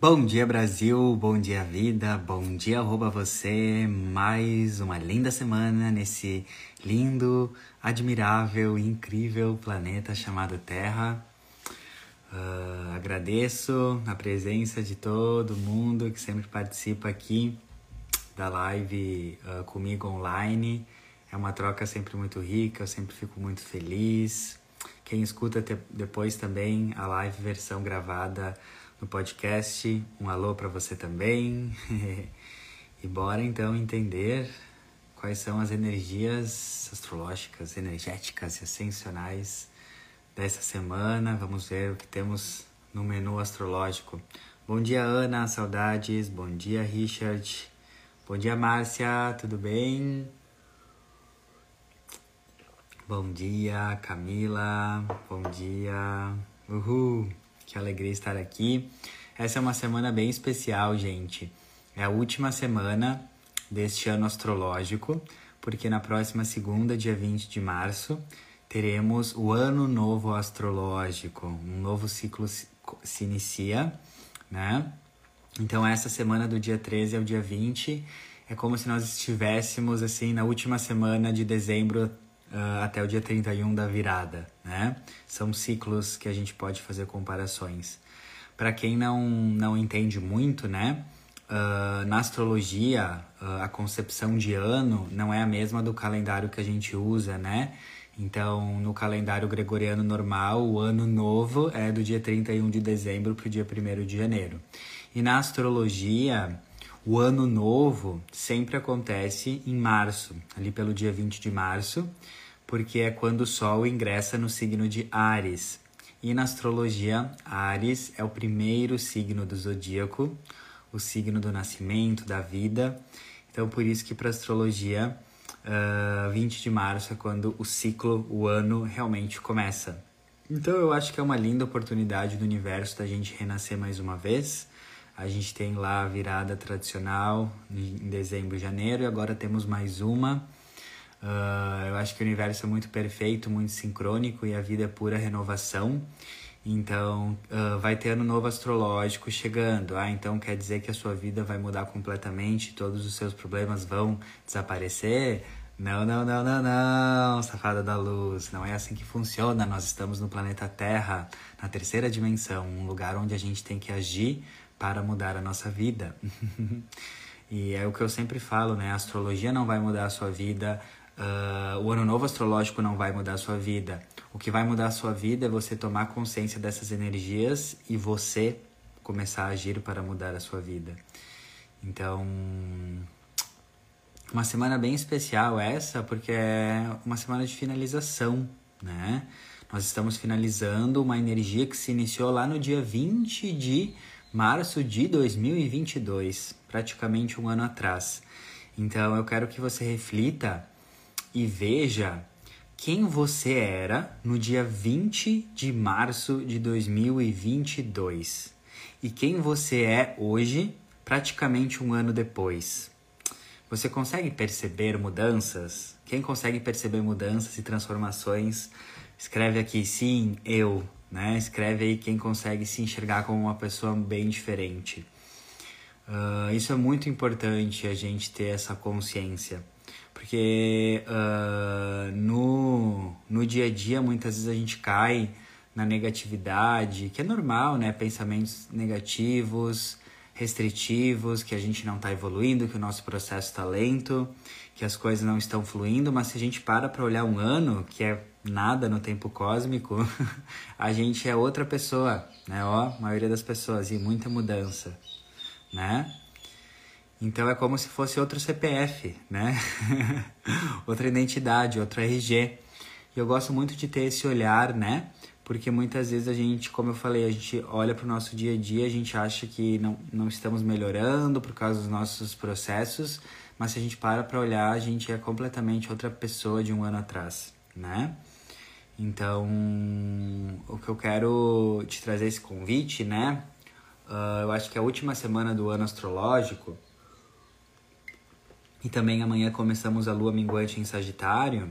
Bom dia Brasil, bom dia vida, bom dia arroba você, mais uma linda semana nesse lindo, admirável, incrível planeta chamado Terra. Uh, agradeço a presença de todo mundo que sempre participa aqui da live uh, comigo online. É uma troca sempre muito rica, eu sempre fico muito feliz. Quem escuta depois também a live versão gravada no podcast. Um alô para você também. e bora então entender quais são as energias astrológicas, energéticas e ascensionais dessa semana. Vamos ver o que temos no menu astrológico. Bom dia, Ana, saudades. Bom dia, Richard. Bom dia, Márcia, tudo bem? Bom dia, Camila. Bom dia. Uhul. Que alegria estar aqui. Essa é uma semana bem especial, gente. É a última semana deste ano astrológico, porque na próxima segunda, dia 20 de março, teremos o Ano Novo Astrológico. Um novo ciclo se, se inicia, né? Então, essa semana do dia 13 ao dia 20 é como se nós estivéssemos, assim, na última semana de dezembro uh, até o dia 31 da virada, né? São ciclos que a gente pode fazer comparações. Para quem não, não entende muito, né? Uh, na astrologia, uh, a concepção de ano não é a mesma do calendário que a gente usa, né? Então, no calendário gregoriano normal, o ano novo é do dia 31 de dezembro para o dia 1 de janeiro. E na astrologia, o ano novo sempre acontece em março, ali pelo dia 20 de março, porque é quando o Sol ingressa no signo de Ares. E na astrologia, Ares é o primeiro signo do zodíaco, o signo do nascimento, da vida. Então, por isso que para astrologia, uh, ah, 20 de março é quando o ciclo, o ano realmente começa. Então, eu acho que é uma linda oportunidade do universo da gente renascer mais uma vez a gente tem lá a virada tradicional em dezembro e janeiro, e agora temos mais uma. Uh, eu acho que o universo é muito perfeito, muito sincrônico e a vida é pura renovação. Então, uh, vai ter ano novo astrológico chegando. Ah, então quer dizer que a sua vida vai mudar completamente, todos os seus problemas vão desaparecer? Não, não, não, não, não, safada da luz. Não é assim que funciona. Nós estamos no planeta Terra, na terceira dimensão, um lugar onde a gente tem que agir para mudar a nossa vida. e é o que eu sempre falo, né? A astrologia não vai mudar a sua vida, uh, o ano novo astrológico não vai mudar a sua vida. O que vai mudar a sua vida é você tomar consciência dessas energias e você começar a agir para mudar a sua vida. Então, uma semana bem especial essa, porque é uma semana de finalização, né? Nós estamos finalizando uma energia que se iniciou lá no dia 20 de março de 2022, praticamente um ano atrás. Então eu quero que você reflita e veja quem você era no dia 20 de março de 2022 e quem você é hoje, praticamente um ano depois. Você consegue perceber mudanças? Quem consegue perceber mudanças e transformações? Escreve aqui sim, eu né? Escreve aí quem consegue se enxergar como uma pessoa bem diferente. Uh, isso é muito importante a gente ter essa consciência, porque uh, no, no dia a dia muitas vezes a gente cai na negatividade, que é normal, né? Pensamentos negativos, restritivos, que a gente não está evoluindo, que o nosso processo está lento, que as coisas não estão fluindo, mas se a gente para para olhar um ano, que é nada no tempo cósmico, a gente é outra pessoa, né? Ó, a maioria das pessoas, e muita mudança, né? Então é como se fosse outro CPF, né? outra identidade, outro RG. E eu gosto muito de ter esse olhar, né? Porque muitas vezes a gente, como eu falei, a gente olha para o nosso dia a dia, a gente acha que não, não estamos melhorando por causa dos nossos processos, mas se a gente para para olhar, a gente é completamente outra pessoa de um ano atrás, né? Então, o que eu quero te trazer esse convite, né? Uh, eu acho que é a última semana do ano astrológico e também amanhã começamos a lua minguante em Sagitário,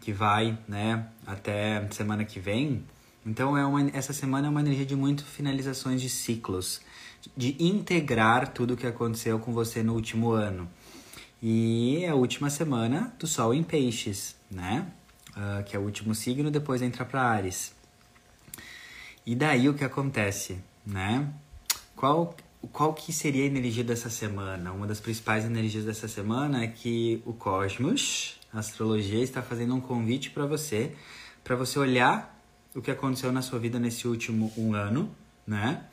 que vai, né, até semana que vem. Então é uma, essa semana é uma energia de muito finalizações de ciclos, de integrar tudo o que aconteceu com você no último ano. E é a última semana do Sol em Peixes, né? Uh, que é o último signo, depois entra para Ares. E daí o que acontece, né? Qual, qual que seria a energia dessa semana? Uma das principais energias dessa semana é que o cosmos, a astrologia, está fazendo um convite para você, para você olhar o que aconteceu na sua vida nesse último um ano, né?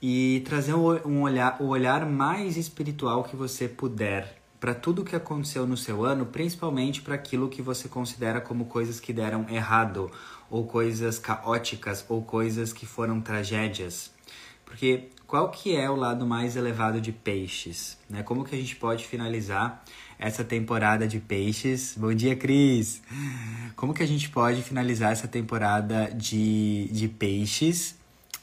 E trazer um olhar, o olhar mais espiritual que você puder para tudo o que aconteceu no seu ano, principalmente para aquilo que você considera como coisas que deram errado, ou coisas caóticas, ou coisas que foram tragédias. Porque qual que é o lado mais elevado de peixes? Né? Como que a gente pode finalizar essa temporada de peixes? Bom dia, Cris! Como que a gente pode finalizar essa temporada de, de peixes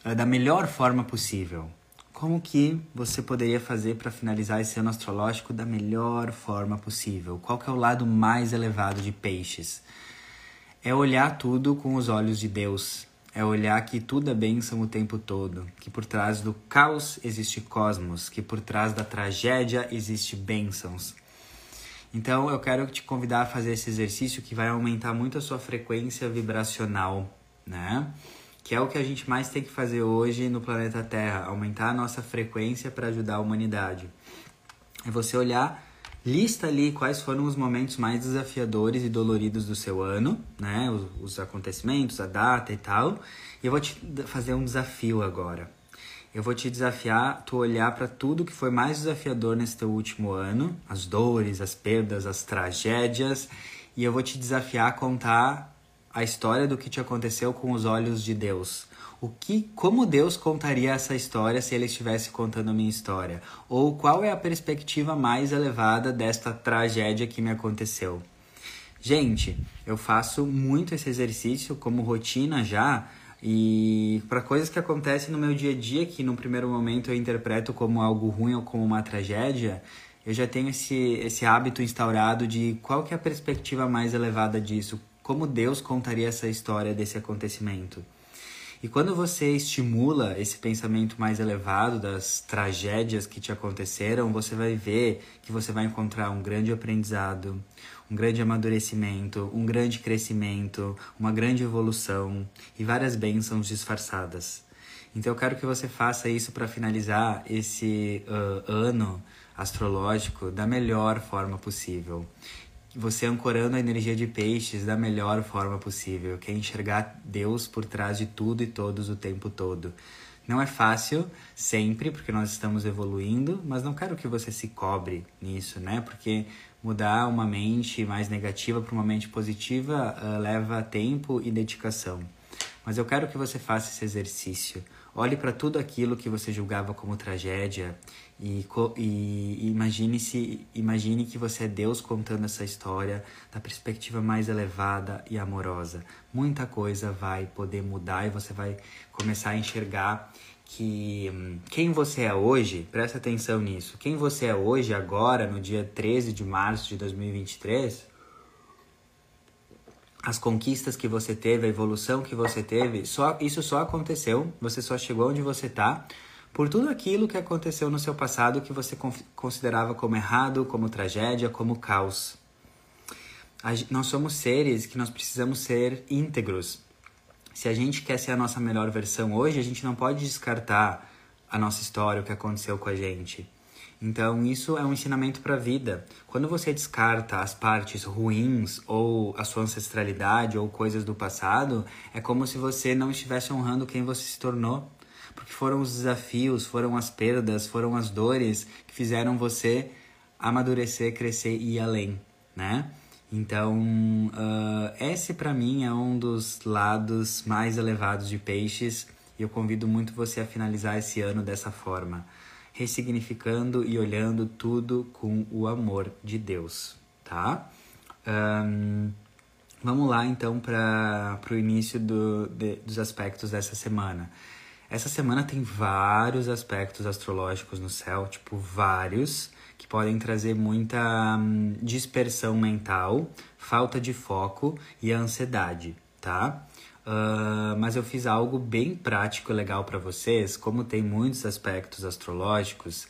uh, da melhor forma possível? Como que você poderia fazer para finalizar esse ano astrológico da melhor forma possível? Qual que é o lado mais elevado de peixes? É olhar tudo com os olhos de Deus. É olhar que tudo é bênção o tempo todo, que por trás do caos existe cosmos, que por trás da tragédia existe bênçãos. Então eu quero te convidar a fazer esse exercício que vai aumentar muito a sua frequência vibracional, né? Que é o que a gente mais tem que fazer hoje no planeta Terra, aumentar a nossa frequência para ajudar a humanidade. É você olhar, lista ali quais foram os momentos mais desafiadores e doloridos do seu ano, né? Os, os acontecimentos, a data e tal. E eu vou te fazer um desafio agora. Eu vou te desafiar tu olhar para tudo que foi mais desafiador nesse teu último ano, as dores, as perdas, as tragédias, e eu vou te desafiar a contar a história do que te aconteceu com os olhos de Deus. O que, como Deus contaria essa história se ele estivesse contando a minha história? Ou qual é a perspectiva mais elevada desta tragédia que me aconteceu? Gente, eu faço muito esse exercício como rotina já e para coisas que acontecem no meu dia a dia que no primeiro momento eu interpreto como algo ruim ou como uma tragédia, eu já tenho esse, esse hábito instaurado de qual que é a perspectiva mais elevada disso, como Deus contaria essa história desse acontecimento. E quando você estimula esse pensamento mais elevado das tragédias que te aconteceram, você vai ver que você vai encontrar um grande aprendizado, um grande amadurecimento, um grande crescimento, uma grande evolução e várias bênçãos disfarçadas. Então eu quero que você faça isso para finalizar esse uh, ano astrológico da melhor forma possível você ancorando a energia de peixes da melhor forma possível, que é enxergar Deus por trás de tudo e todos o tempo todo. Não é fácil sempre, porque nós estamos evoluindo, mas não quero que você se cobre nisso, né? Porque mudar uma mente mais negativa para uma mente positiva uh, leva tempo e dedicação. Mas eu quero que você faça esse exercício. Olhe para tudo aquilo que você julgava como tragédia e, e imagine, se, imagine que você é Deus contando essa história da perspectiva mais elevada e amorosa. Muita coisa vai poder mudar e você vai começar a enxergar que hum, quem você é hoje, presta atenção nisso, quem você é hoje, agora, no dia 13 de março de 2023, as conquistas que você teve, a evolução que você teve, só isso só aconteceu, você só chegou onde você está por tudo aquilo que aconteceu no seu passado que você considerava como errado, como tragédia, como caos. nós somos seres que nós precisamos ser íntegros. Se a gente quer ser a nossa melhor versão hoje, a gente não pode descartar a nossa história, o que aconteceu com a gente. Então, isso é um ensinamento para a vida. Quando você descarta as partes ruins ou a sua ancestralidade ou coisas do passado, é como se você não estivesse honrando quem você se tornou porque foram os desafios, foram as perdas, foram as dores que fizeram você amadurecer, crescer e ir além, né? Então, uh, esse para mim é um dos lados mais elevados de peixes e eu convido muito você a finalizar esse ano dessa forma, ressignificando e olhando tudo com o amor de Deus, tá? Um, vamos lá então para o início do, de, dos aspectos dessa semana. Essa semana tem vários aspectos astrológicos no céu, tipo vários, que podem trazer muita hum, dispersão mental, falta de foco e ansiedade, tá? Uh, mas eu fiz algo bem prático e legal para vocês. Como tem muitos aspectos astrológicos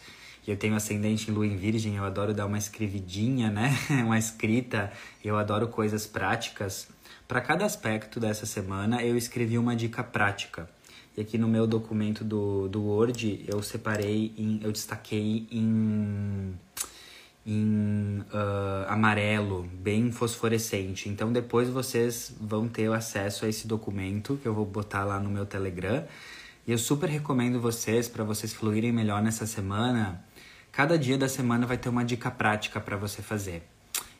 e eu tenho ascendente em lua em virgem, eu adoro dar uma escrevidinha, né? uma escrita, eu adoro coisas práticas. Para cada aspecto dessa semana, eu escrevi uma dica prática. E aqui no meu documento do, do Word, eu separei, em, eu destaquei em em uh, amarelo, bem fosforescente. Então depois vocês vão ter acesso a esse documento que eu vou botar lá no meu Telegram. E eu super recomendo vocês, para vocês fluírem melhor nessa semana, cada dia da semana vai ter uma dica prática para você fazer.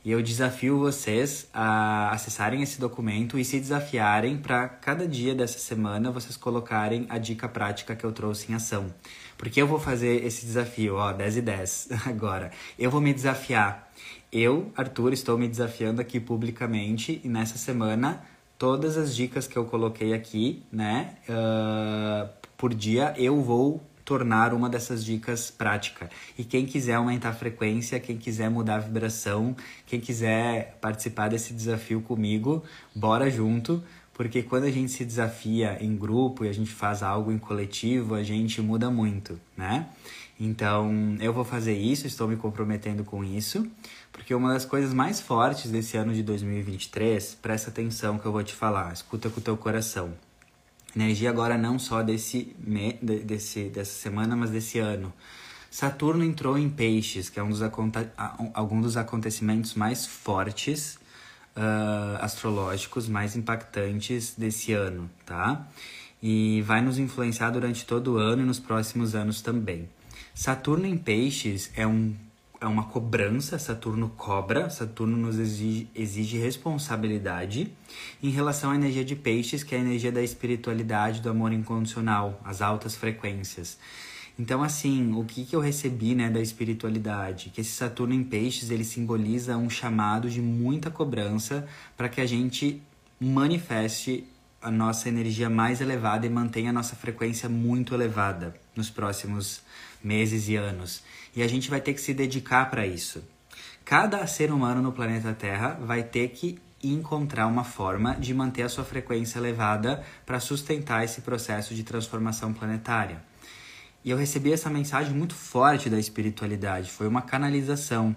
E eu desafio vocês a acessarem esse documento e se desafiarem para cada dia dessa semana vocês colocarem a dica prática que eu trouxe em ação. Porque eu vou fazer esse desafio, ó, 10 e 10 agora. Eu vou me desafiar. Eu, Arthur, estou me desafiando aqui publicamente e nessa semana todas as dicas que eu coloquei aqui, né, uh, por dia, eu vou tornar uma dessas dicas prática. E quem quiser aumentar a frequência, quem quiser mudar a vibração, quem quiser participar desse desafio comigo, bora junto porque quando a gente se desafia em grupo e a gente faz algo em coletivo, a gente muda muito, né? Então, eu vou fazer isso, estou me comprometendo com isso, porque uma das coisas mais fortes desse ano de 2023, presta atenção que eu vou te falar, escuta com o teu coração. Energia agora não só desse, desse dessa semana, mas desse ano. Saturno entrou em Peixes, que é um dos, algum dos acontecimentos mais fortes uh, astrológicos mais impactantes desse ano, tá? E vai nos influenciar durante todo o ano e nos próximos anos também. Saturno em Peixes é um é uma cobrança, Saturno cobra, Saturno nos exige, exige, responsabilidade em relação à energia de peixes, que é a energia da espiritualidade, do amor incondicional, as altas frequências. Então, assim, o que, que eu recebi né, da espiritualidade? Que esse Saturno em Peixes ele simboliza um chamado de muita cobrança para que a gente manifeste a nossa energia mais elevada e mantenha a nossa frequência muito elevada nos próximos meses e anos. E a gente vai ter que se dedicar para isso. Cada ser humano no planeta Terra vai ter que encontrar uma forma de manter a sua frequência elevada para sustentar esse processo de transformação planetária. E eu recebi essa mensagem muito forte da espiritualidade, foi uma canalização.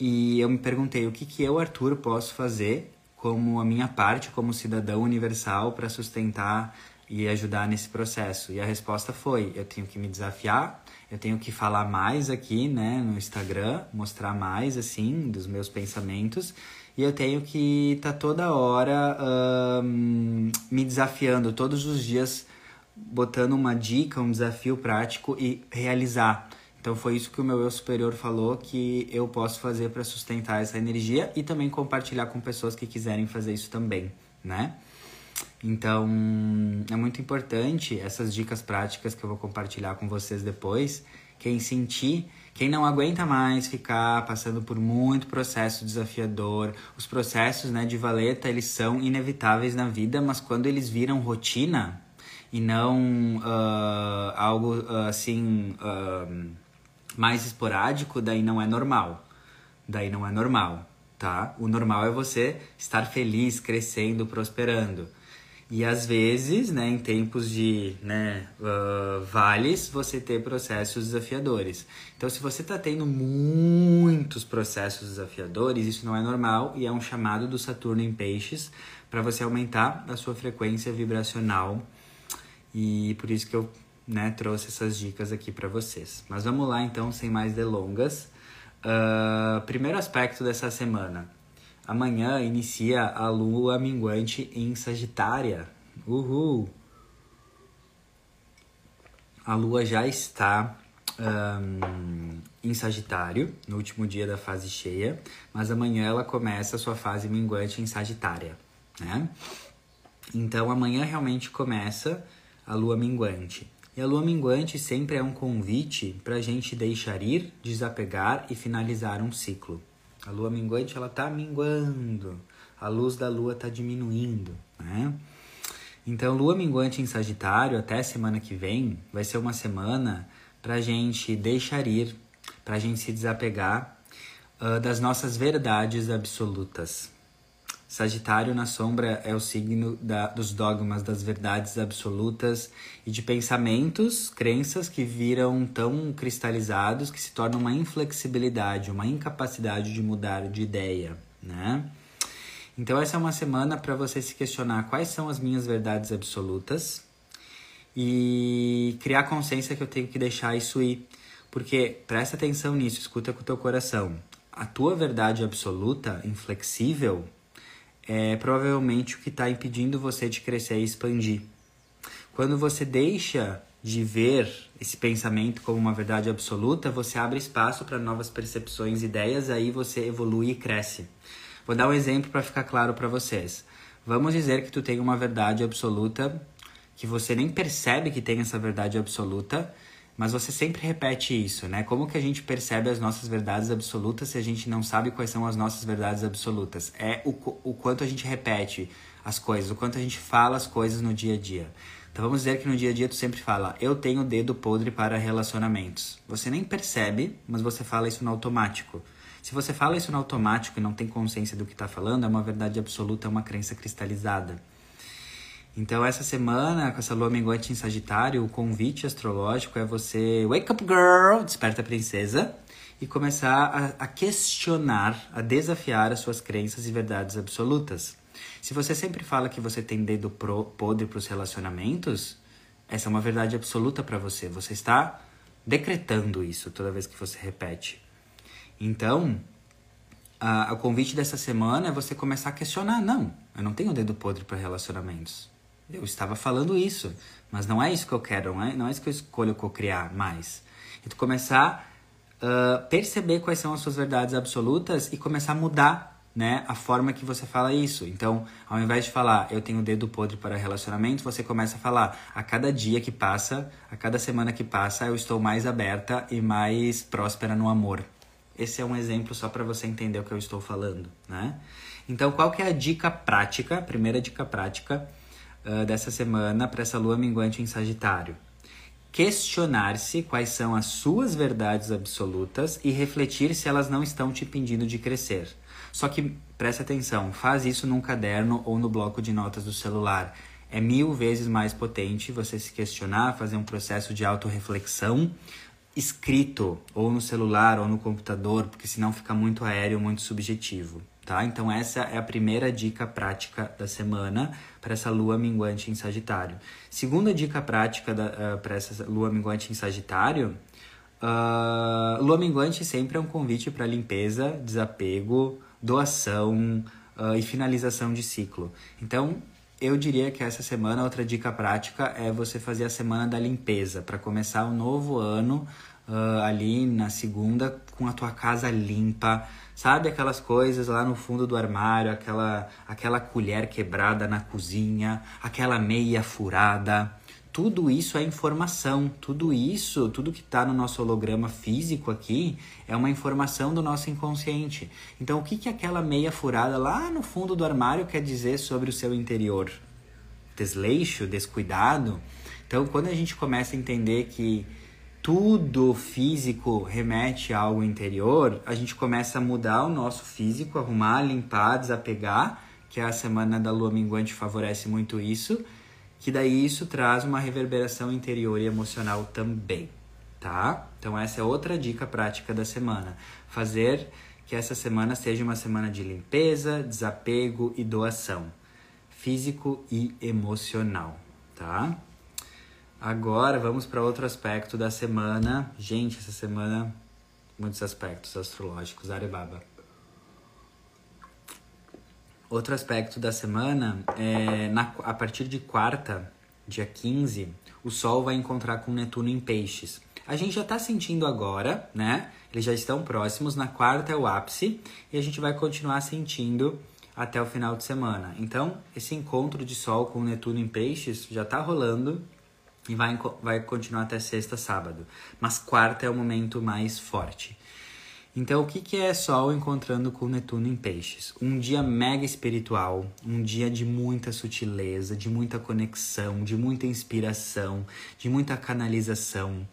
E eu me perguntei o que, que eu, Arthur, posso fazer como a minha parte como cidadão universal para sustentar e ajudar nesse processo. E a resposta foi: eu tenho que me desafiar, eu tenho que falar mais aqui, né, no Instagram, mostrar mais assim dos meus pensamentos. E eu tenho que estar tá toda hora um, me desafiando, todos os dias botando uma dica, um desafio prático e realizar. Então foi isso que o meu eu superior falou que eu posso fazer para sustentar essa energia e também compartilhar com pessoas que quiserem fazer isso também, né? Então, é muito importante essas dicas práticas que eu vou compartilhar com vocês depois. Quem sentir, quem não aguenta mais ficar passando por muito processo desafiador, os processos, né, de valeta, eles são inevitáveis na vida, mas quando eles viram rotina, e não uh, algo uh, assim uh, mais esporádico, daí não é normal. Daí não é normal, tá? O normal é você estar feliz, crescendo, prosperando. E às vezes, né, em tempos de né, uh, vales, você ter processos desafiadores. Então, se você está tendo muitos processos desafiadores, isso não é normal e é um chamado do Saturno em Peixes para você aumentar a sua frequência vibracional e por isso que eu né, trouxe essas dicas aqui para vocês. Mas vamos lá então, sem mais delongas. Uh, primeiro aspecto dessa semana. Amanhã inicia a lua minguante em Sagitária. Uhul! A lua já está um, em Sagitário, no último dia da fase cheia, mas amanhã ela começa a sua fase minguante em Sagitária, né? Então amanhã realmente começa a lua minguante. E a lua minguante sempre é um convite para a gente deixar ir, desapegar e finalizar um ciclo. A lua minguante ela está minguando, a luz da lua está diminuindo, né? Então, lua minguante em Sagitário até semana que vem vai ser uma semana para a gente deixar ir, para a gente se desapegar uh, das nossas verdades absolutas. Sagitário na sombra é o signo da, dos dogmas, das verdades absolutas e de pensamentos, crenças que viram tão cristalizados que se tornam uma inflexibilidade, uma incapacidade de mudar de ideia, né? Então essa é uma semana para você se questionar quais são as minhas verdades absolutas e criar consciência que eu tenho que deixar isso ir. Porque presta atenção nisso, escuta com o teu coração. A tua verdade absoluta, inflexível, é provavelmente o que está impedindo você de crescer e expandir. Quando você deixa de ver esse pensamento como uma verdade absoluta, você abre espaço para novas percepções, ideias, aí você evolui e cresce. Vou dar um exemplo para ficar claro para vocês. Vamos dizer que tu tem uma verdade absoluta que você nem percebe que tem essa verdade absoluta, mas você sempre repete isso, né? Como que a gente percebe as nossas verdades absolutas se a gente não sabe quais são as nossas verdades absolutas? É o, o quanto a gente repete as coisas, o quanto a gente fala as coisas no dia a dia. Então vamos dizer que no dia a dia tu sempre fala, eu tenho dedo podre para relacionamentos. Você nem percebe, mas você fala isso no automático. Se você fala isso no automático e não tem consciência do que está falando, é uma verdade absoluta, é uma crença cristalizada. Então, essa semana, com essa lua minguante em Sagitário, o convite astrológico é você wake up girl, desperta princesa, e começar a, a questionar, a desafiar as suas crenças e verdades absolutas. Se você sempre fala que você tem dedo pro, podre para os relacionamentos, essa é uma verdade absoluta para você. Você está decretando isso toda vez que você repete. Então, a, o convite dessa semana é você começar a questionar. Não, eu não tenho dedo podre para relacionamentos. Eu estava falando isso, mas não é isso que eu quero, não é, não é isso que eu escolho co-criar mais. E tu começar a uh, perceber quais são as suas verdades absolutas e começar a mudar né, a forma que você fala isso. Então, ao invés de falar eu tenho dedo podre para relacionamento, você começa a falar a cada dia que passa, a cada semana que passa, eu estou mais aberta e mais próspera no amor. Esse é um exemplo só para você entender o que eu estou falando, né? Então, qual que é a dica prática? Primeira dica prática uh, dessa semana para essa lua minguante em Sagitário. Questionar-se quais são as suas verdades absolutas e refletir se elas não estão te impedindo de crescer. Só que presta atenção, faz isso num caderno ou no bloco de notas do celular. É mil vezes mais potente você se questionar, fazer um processo de autorreflexão escrito, ou no celular ou no computador, porque senão fica muito aéreo, muito subjetivo tá? Então essa é a primeira dica prática da semana para essa lua minguante em Sagitário. Segunda dica prática uh, ah, para essa lua minguante em Sagitário, uh, lua minguante sempre é um convite para limpeza, desapego, doação uh, e finalização de ciclo. Então eu diria que essa semana outra dica prática é você fazer a semana da limpeza para começar o um novo ano ali na segunda com a tua casa limpa Sabe aquelas coisas lá no fundo do armário, aquela, aquela colher quebrada na cozinha, aquela meia furada. Tudo isso é informação, tudo isso, tudo que está no nosso holograma físico aqui é uma informação do nosso inconsciente. Então, o que, que aquela meia furada lá no fundo do armário quer dizer sobre o seu interior? Desleixo, descuidado? Então, quando a gente começa a entender que tudo físico remete a algo interior, a gente começa a mudar o nosso físico, arrumar, limpar, desapegar, que a semana da lua minguante favorece muito isso, que daí isso traz uma reverberação interior e emocional também, tá? Então essa é outra dica prática da semana, fazer que essa semana seja uma semana de limpeza, desapego e doação, físico e emocional, tá? Agora vamos para outro aspecto da semana. Gente, essa semana, muitos aspectos astrológicos, Arebaba. Outro aspecto da semana é na, a partir de quarta, dia 15, o Sol vai encontrar com Netuno em Peixes. A gente já está sentindo agora, né? Eles já estão próximos. Na quarta é o ápice e a gente vai continuar sentindo até o final de semana. Então, esse encontro de Sol com Netuno em Peixes já está rolando e vai, vai continuar até sexta, sábado. Mas quarta é o momento mais forte. Então, o que, que é Sol encontrando com Netuno em Peixes? Um dia mega espiritual, um dia de muita sutileza, de muita conexão, de muita inspiração, de muita canalização.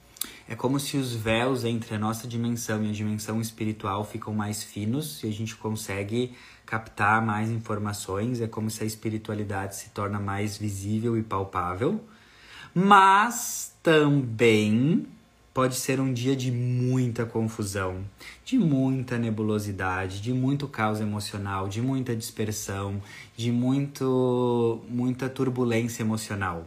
É como se os véus entre a nossa dimensão e a dimensão espiritual ficam mais finos e a gente consegue captar mais informações. É como se a espiritualidade se torna mais visível e palpável. Mas também pode ser um dia de muita confusão, de muita nebulosidade, de muito caos emocional, de muita dispersão, de muito muita turbulência emocional.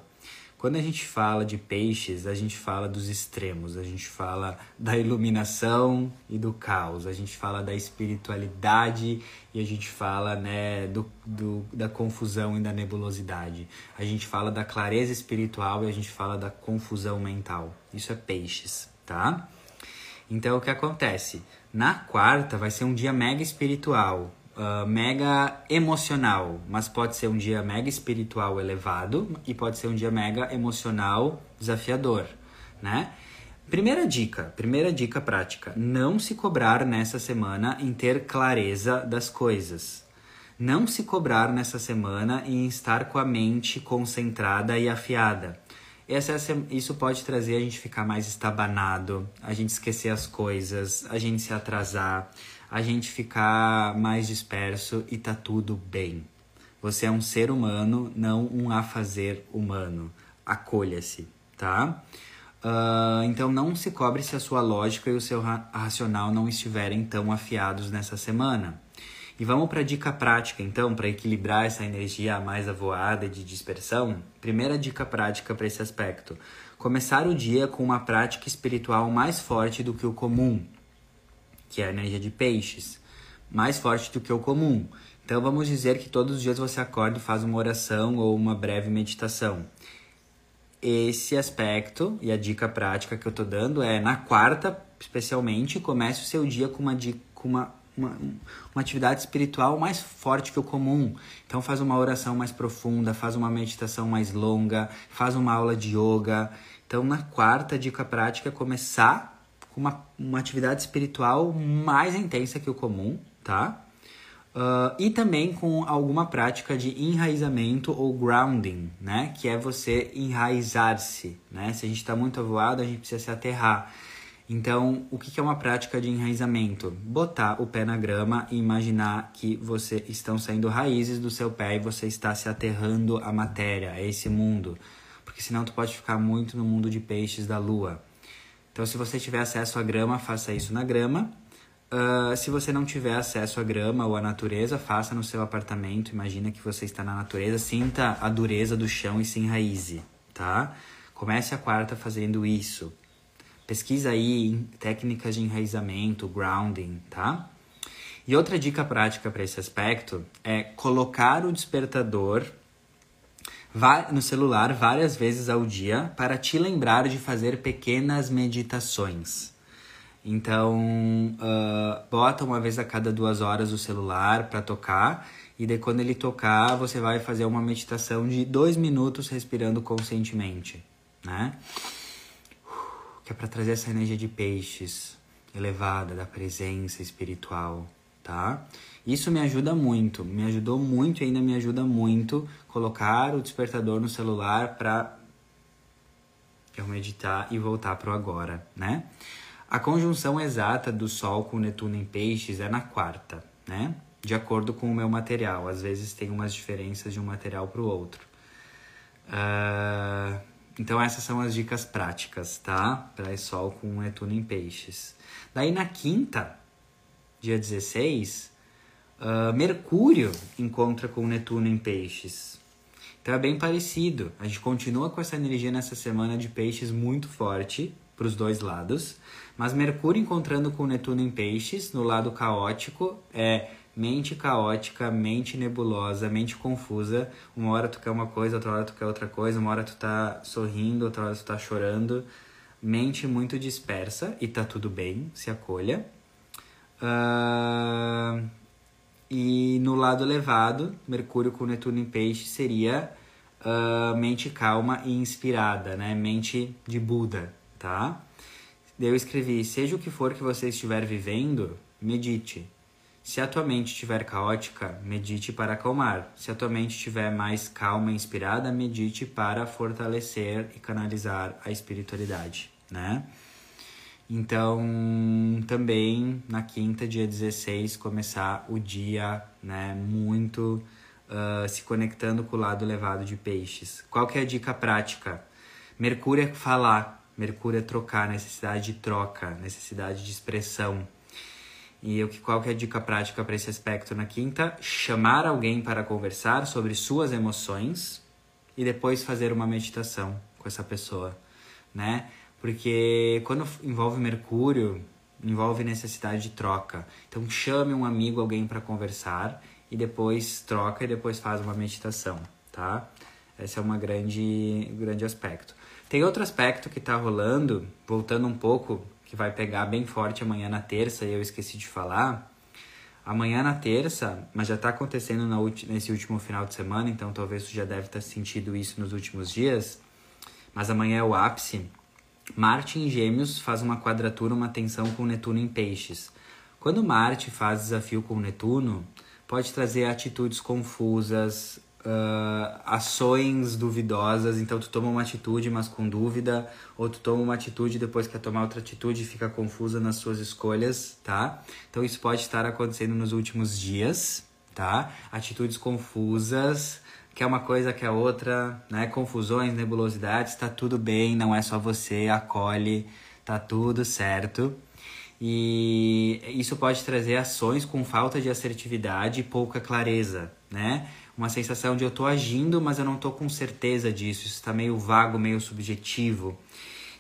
Quando a gente fala de peixes, a gente fala dos extremos, a gente fala da iluminação e do caos, a gente fala da espiritualidade e a gente fala né, do, do, da confusão e da nebulosidade. A gente fala da clareza espiritual e a gente fala da confusão mental. Isso é peixes, tá? Então o que acontece? Na quarta vai ser um dia mega espiritual, uh, mega emocional, mas pode ser um dia mega espiritual elevado e pode ser um dia mega emocional desafiador, né? Primeira dica, primeira dica prática: não se cobrar nessa semana em ter clareza das coisas. Não se cobrar nessa semana em estar com a mente concentrada e afiada. Essa, isso pode trazer a gente ficar mais estabanado, a gente esquecer as coisas, a gente se atrasar a gente ficar mais disperso e tá tudo bem. Você é um ser humano, não um afazer humano. Acolha-se, tá? Uh, então não se cobre se a sua lógica e o seu ra racional não estiverem tão afiados nessa semana. E vamos para a dica prática, então, para equilibrar essa energia mais avoada de dispersão. Primeira dica prática para esse aspecto: começar o dia com uma prática espiritual mais forte do que o comum que é a energia de peixes, mais forte do que o comum. Então vamos dizer que todos os dias você acorda e faz uma oração ou uma breve meditação. Esse aspecto e a dica prática que eu tô dando é na quarta, especialmente, comece o seu dia com uma, com uma, uma, uma atividade espiritual mais forte que o comum. Então faz uma oração mais profunda, faz uma meditação mais longa, faz uma aula de yoga. Então na quarta dica prática é começar com uma, uma atividade espiritual mais intensa que o comum, tá? Uh, e também com alguma prática de enraizamento ou grounding, né? Que é você enraizar-se, né? Se a gente está muito avoado, a gente precisa se aterrar. Então, o que é uma prática de enraizamento? Botar o pé na grama e imaginar que você estão saindo raízes do seu pé e você está se aterrando à matéria, a esse mundo. Porque senão tu pode ficar muito no mundo de peixes da lua. Então, se você tiver acesso à grama, faça isso na grama. Uh, se você não tiver acesso à grama ou à natureza, faça no seu apartamento. Imagina que você está na natureza, sinta a dureza do chão e se enraize, tá? Comece a quarta fazendo isso. Pesquisa aí técnicas de enraizamento, grounding, tá? E outra dica prática para esse aspecto é colocar o despertador no celular várias vezes ao dia para te lembrar de fazer pequenas meditações. Então, uh, bota uma vez a cada duas horas o celular para tocar e daí quando ele tocar você vai fazer uma meditação de dois minutos respirando conscientemente, né? Que é para trazer essa energia de peixes elevada da presença espiritual, tá? Isso me ajuda muito, me ajudou muito e ainda me ajuda muito colocar o despertador no celular para eu meditar e voltar para o agora, né? A conjunção exata do Sol com Netuno em Peixes é na quarta, né? De acordo com o meu material. Às vezes tem umas diferenças de um material para o outro. Uh, então essas são as dicas práticas, tá? Para Sol com Netuno em Peixes. Daí na quinta, dia 16, uh, Mercúrio encontra com Netuno em Peixes. Então é bem parecido. A gente continua com essa energia nessa semana de Peixes muito forte para os dois lados, mas Mercúrio encontrando com Netuno em Peixes no lado caótico é mente caótica, mente nebulosa, mente confusa. Uma hora tu quer uma coisa, outra hora tu quer outra coisa, uma hora tu tá sorrindo, outra hora tu tá chorando. Mente muito dispersa e tá tudo bem, se acolha. Uh, e no lado elevado, Mercúrio com Netuno em peixe seria uh, mente calma e inspirada, né? Mente de Buda, tá? Eu escrevi: seja o que for que você estiver vivendo, medite. Se a tua mente estiver caótica, medite para acalmar. Se a tua mente estiver mais calma e inspirada, medite para fortalecer e canalizar a espiritualidade, né? Então, também na quinta, dia 16, começar o dia, né, muito uh, se conectando com o lado elevado de peixes. Qual que é a dica prática? Mercúrio é falar, Mercúrio é trocar, necessidade de troca, necessidade de expressão. E eu, qual que é a dica prática para esse aspecto na quinta? Chamar alguém para conversar sobre suas emoções e depois fazer uma meditação com essa pessoa, né? Porque quando envolve Mercúrio, envolve necessidade de troca. Então chame um amigo, alguém para conversar e depois troca e depois faz uma meditação, tá? Esse é um grande, grande aspecto. Tem outro aspecto que está rolando, voltando um pouco, que vai pegar bem forte amanhã na terça e eu esqueci de falar. Amanhã na terça, mas já está acontecendo na nesse último final de semana, então talvez você já deve ter sentido isso nos últimos dias. Mas amanhã é o ápice Marte em Gêmeos faz uma quadratura, uma tensão com Netuno em Peixes. Quando Marte faz desafio com Netuno, pode trazer atitudes confusas, uh, ações duvidosas. Então, tu toma uma atitude, mas com dúvida, ou tu toma uma atitude depois quer tomar outra atitude e fica confusa nas suas escolhas, tá? Então, isso pode estar acontecendo nos últimos dias, tá? Atitudes confusas quer uma coisa, quer outra, né? Confusões, nebulosidades, tá tudo bem, não é só você, acolhe, tá tudo certo. E isso pode trazer ações com falta de assertividade e pouca clareza, né? Uma sensação de eu tô agindo, mas eu não tô com certeza disso, isso tá meio vago, meio subjetivo.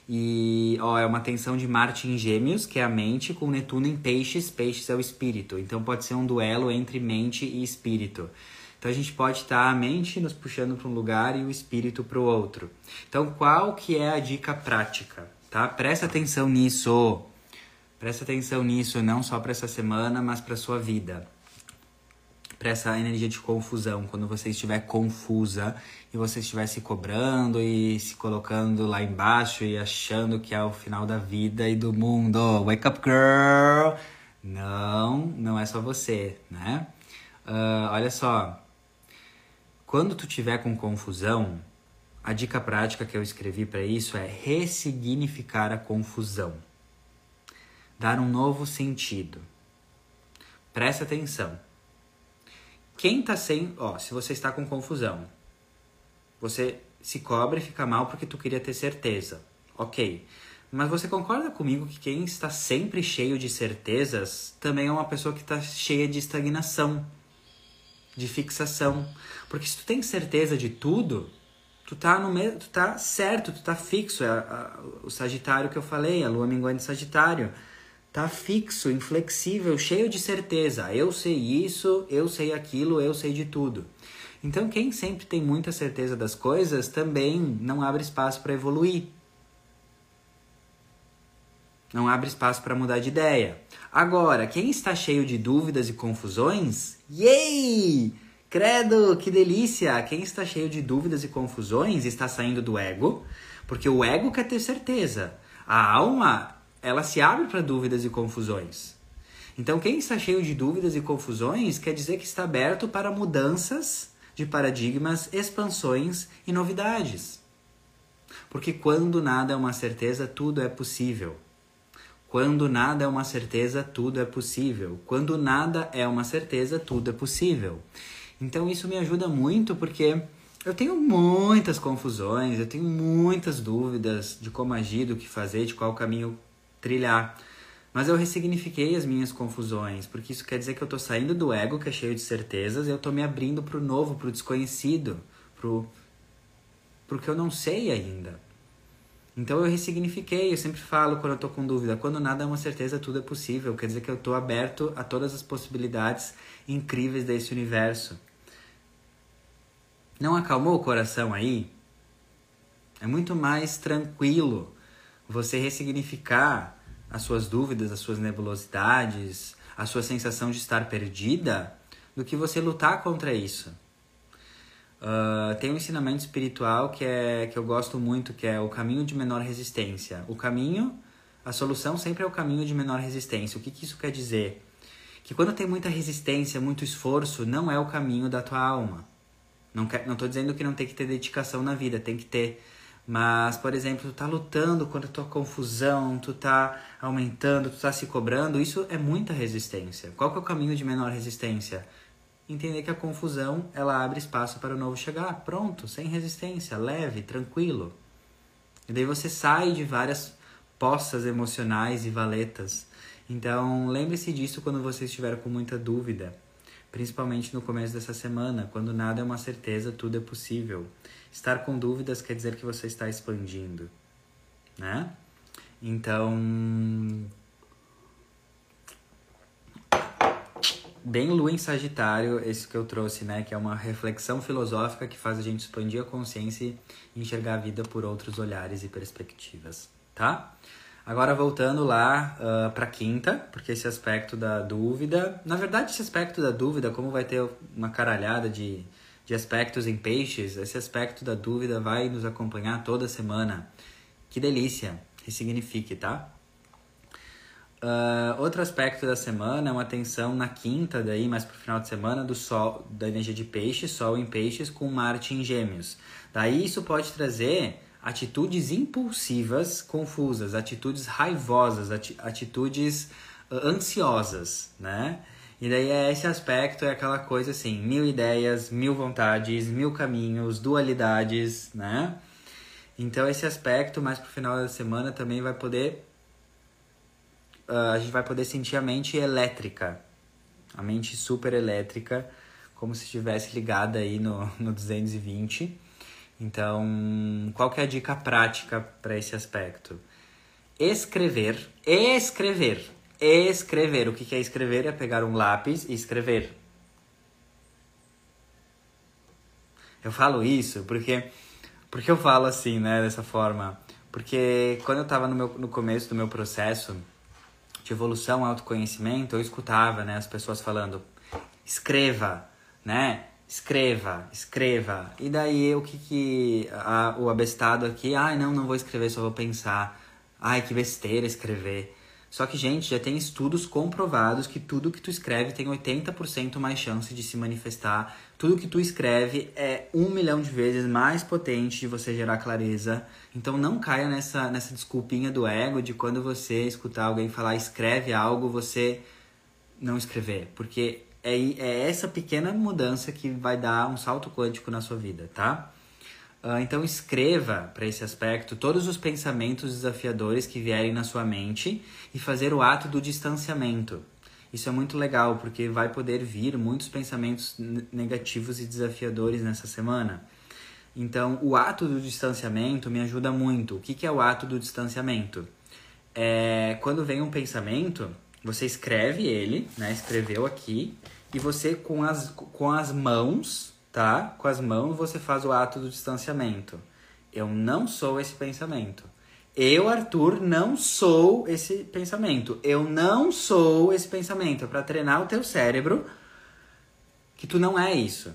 E ó, é uma tensão de Marte em Gêmeos, que é a mente, com Netuno em Peixes, Peixes é o espírito. Então pode ser um duelo entre mente e espírito. Então a gente pode estar a mente nos puxando para um lugar e o espírito para o outro. Então qual que é a dica prática, tá? Presta atenção nisso. Presta atenção nisso não só para essa semana, mas para sua vida. Para essa energia de confusão, quando você estiver confusa e você estiver se cobrando e se colocando lá embaixo e achando que é o final da vida e do mundo. Wake up, girl! Não, não é só você, né? Uh, olha só, quando tu tiver com confusão, a dica prática que eu escrevi para isso é ressignificar a confusão. Dar um novo sentido. Presta atenção. Quem tá sem, ó, se você está com confusão, você se cobra e fica mal porque tu queria ter certeza. OK. Mas você concorda comigo que quem está sempre cheio de certezas também é uma pessoa que está cheia de estagnação, de fixação. Porque se tu tem certeza de tudo, tu tá no meio, tu tá certo, tu tá fixo. É a, a, o Sagitário que eu falei, a lua minguante Sagitário. Tá fixo, inflexível, cheio de certeza. Eu sei isso, eu sei aquilo, eu sei de tudo. Então, quem sempre tem muita certeza das coisas também não abre espaço para evoluir. Não abre espaço para mudar de ideia. Agora, quem está cheio de dúvidas e confusões, yay! Credo, que delícia! Quem está cheio de dúvidas e confusões está saindo do ego, porque o ego quer ter certeza. A alma, ela se abre para dúvidas e confusões. Então, quem está cheio de dúvidas e confusões quer dizer que está aberto para mudanças de paradigmas, expansões e novidades. Porque quando nada é uma certeza, tudo é possível. Quando nada é uma certeza, tudo é possível. Quando nada é uma certeza, tudo é possível. Então isso me ajuda muito porque eu tenho muitas confusões, eu tenho muitas dúvidas de como agir, do que fazer, de qual caminho trilhar. Mas eu ressignifiquei as minhas confusões, porque isso quer dizer que eu estou saindo do ego, que é cheio de certezas, e eu estou me abrindo para o novo, para o desconhecido, para o que eu não sei ainda. Então eu ressignifiquei, eu sempre falo quando eu estou com dúvida, quando nada é uma certeza, tudo é possível. Quer dizer que eu estou aberto a todas as possibilidades incríveis desse universo. Não acalmou o coração aí? É muito mais tranquilo você ressignificar as suas dúvidas, as suas nebulosidades, a sua sensação de estar perdida, do que você lutar contra isso. Uh, tem um ensinamento espiritual que, é, que eu gosto muito, que é o caminho de menor resistência. O caminho, a solução sempre é o caminho de menor resistência. O que, que isso quer dizer? Que quando tem muita resistência, muito esforço, não é o caminho da tua alma. Não, quer, não tô dizendo que não tem que ter dedicação na vida, tem que ter. Mas, por exemplo, tu tá lutando contra a tua confusão, tu tá aumentando, tu tá se cobrando, isso é muita resistência. Qual que é o caminho de menor resistência? Entender que a confusão, ela abre espaço para o novo chegar. Pronto, sem resistência, leve, tranquilo. E daí você sai de várias poças emocionais e valetas. Então, lembre-se disso quando você estiver com muita dúvida, principalmente no começo dessa semana, quando nada é uma certeza, tudo é possível. Estar com dúvidas quer dizer que você está expandindo, né? Então, bem lua em Sagitário, esse que eu trouxe, né? Que é uma reflexão filosófica que faz a gente expandir a consciência e enxergar a vida por outros olhares e perspectivas, tá? Agora voltando lá uh, para quinta, porque esse aspecto da dúvida, na verdade esse aspecto da dúvida, como vai ter uma caralhada de, de aspectos em peixes, esse aspecto da dúvida vai nos acompanhar toda semana. Que delícia! Ressignifique, tá? Uh, outro aspecto da semana é uma tensão na quinta, daí mais pro final de semana, do Sol, da energia de peixes, Sol em peixes com Marte em gêmeos. Daí isso pode trazer atitudes impulsivas, confusas, atitudes raivosas, ati atitudes uh, ansiosas, né? E daí é esse aspecto, é aquela coisa assim, mil ideias, mil vontades, mil caminhos, dualidades, né? Então esse aspecto, mais pro final da semana, também vai poder... Uh, a gente vai poder sentir a mente elétrica, a mente super elétrica, como se estivesse ligada aí no, no 220 então, qual que é a dica prática para esse aspecto? Escrever, escrever, escrever. O que, é escrever? É pegar um lápis e escrever. Eu falo isso porque porque eu falo assim, né, dessa forma. Porque quando eu estava no, meu, no começo do meu processo de evolução, autoconhecimento, eu escutava, né, as pessoas falando, escreva, né? Escreva, escreva. E daí o que que a, o abestado aqui, ai não, não vou escrever, só vou pensar. Ai, que besteira escrever. Só que, gente, já tem estudos comprovados que tudo que tu escreve tem 80% mais chance de se manifestar. Tudo que tu escreve é um milhão de vezes mais potente de você gerar clareza. Então não caia nessa, nessa desculpinha do ego de quando você escutar alguém falar escreve algo, você não escrever. Porque é, é essa pequena mudança que vai dar um salto quântico na sua vida, tá? Uh, então escreva para esse aspecto todos os pensamentos desafiadores que vierem na sua mente e fazer o ato do distanciamento. Isso é muito legal porque vai poder vir muitos pensamentos negativos e desafiadores nessa semana. Então, o ato do distanciamento me ajuda muito. O que, que é o ato do distanciamento? É quando vem um pensamento, você escreve ele, né? Escreveu aqui, e você com as, com as mãos, tá? Com as mãos você faz o ato do distanciamento. Eu não sou esse pensamento. Eu, Arthur, não sou esse pensamento. Eu não sou esse pensamento. É para treinar o teu cérebro que tu não é isso.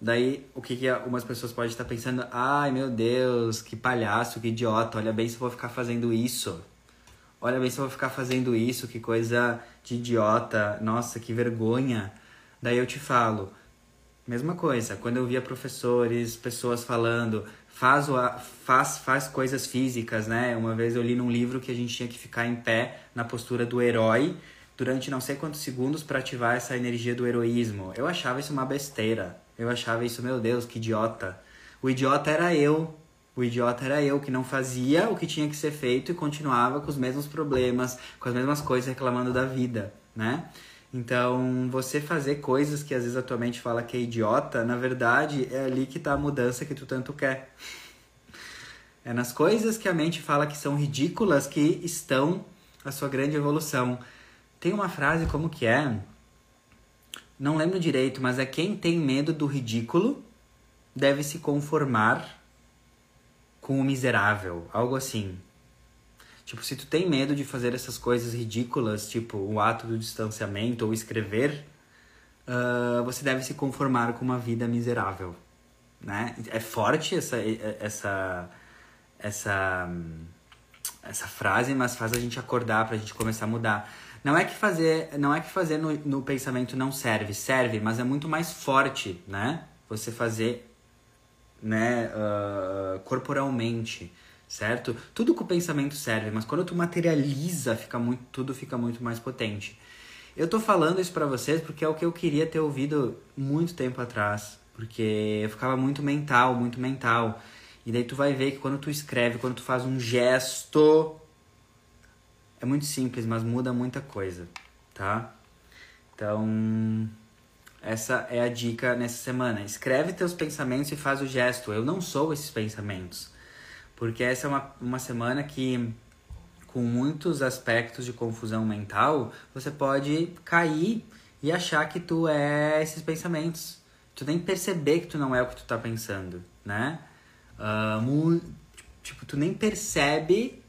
Daí, o que, que algumas pessoas podem estar pensando? Ai, meu Deus, que palhaço, que idiota. Olha bem se eu vou ficar fazendo isso. Olha bem se eu vou ficar fazendo isso, que coisa de idiota, nossa, que vergonha. Daí eu te falo, mesma coisa, quando eu via professores, pessoas falando, faz, faz, faz coisas físicas, né? Uma vez eu li num livro que a gente tinha que ficar em pé na postura do herói durante não sei quantos segundos para ativar essa energia do heroísmo. Eu achava isso uma besteira. Eu achava isso, meu Deus, que idiota. O idiota era eu, o idiota era eu que não fazia o que tinha que ser feito e continuava com os mesmos problemas, com as mesmas coisas reclamando da vida, né? Então, você fazer coisas que às vezes a tua mente fala que é idiota, na verdade é ali que está a mudança que tu tanto quer. É nas coisas que a mente fala que são ridículas que estão a sua grande evolução. Tem uma frase como que é? Não lembro direito, mas é quem tem medo do ridículo deve se conformar com o miserável, algo assim. Tipo, se tu tem medo de fazer essas coisas ridículas, tipo o ato do distanciamento ou escrever, uh, você deve se conformar com uma vida miserável, né? É forte essa essa essa essa frase, mas faz a gente acordar pra gente começar a mudar. Não é que fazer, não é que fazer no, no pensamento não serve, serve, mas é muito mais forte, né? Você fazer né, uh, corporalmente, certo? Tudo com o pensamento serve, mas quando tu materializa, fica muito, tudo fica muito mais potente. Eu tô falando isso para vocês porque é o que eu queria ter ouvido muito tempo atrás, porque eu ficava muito mental, muito mental. E daí tu vai ver que quando tu escreve, quando tu faz um gesto, é muito simples, mas muda muita coisa, tá? Então, essa é a dica nessa semana. Escreve teus pensamentos e faz o gesto. Eu não sou esses pensamentos. Porque essa é uma, uma semana que, com muitos aspectos de confusão mental, você pode cair e achar que tu é esses pensamentos. Tu nem perceber que tu não é o que tu tá pensando, né? Uh, tipo, tu nem percebe